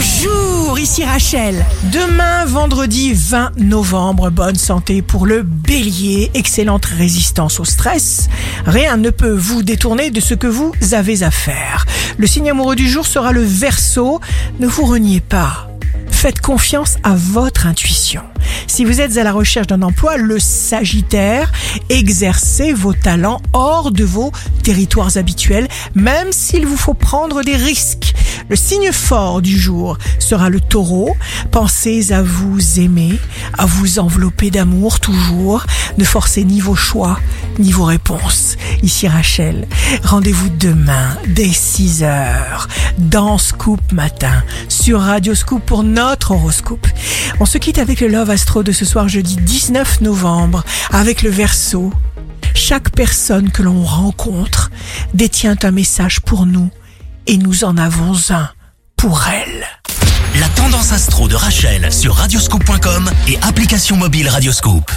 Bonjour, ici Rachel. Demain, vendredi 20 novembre, bonne santé pour le bélier, excellente résistance au stress. Rien ne peut vous détourner de ce que vous avez à faire. Le signe amoureux du jour sera le verso. Ne vous reniez pas. Faites confiance à votre intuition. Si vous êtes à la recherche d'un emploi, le Sagittaire, exercez vos talents hors de vos territoires habituels, même s'il vous faut prendre des risques. Le signe fort du jour sera le taureau. Pensez à vous aimer, à vous envelopper d'amour toujours. Ne forcez ni vos choix, ni vos réponses. Ici Rachel, rendez-vous demain dès 6 heures dans Scoop Matin sur Radio Scoop pour notre horoscope. On se quitte avec le Love Astro de ce soir jeudi 19 novembre avec le verso. Chaque personne que l'on rencontre détient un message pour nous et nous en avons un pour elle. La tendance astro de Rachel sur radioscope.com et application mobile Radioscope.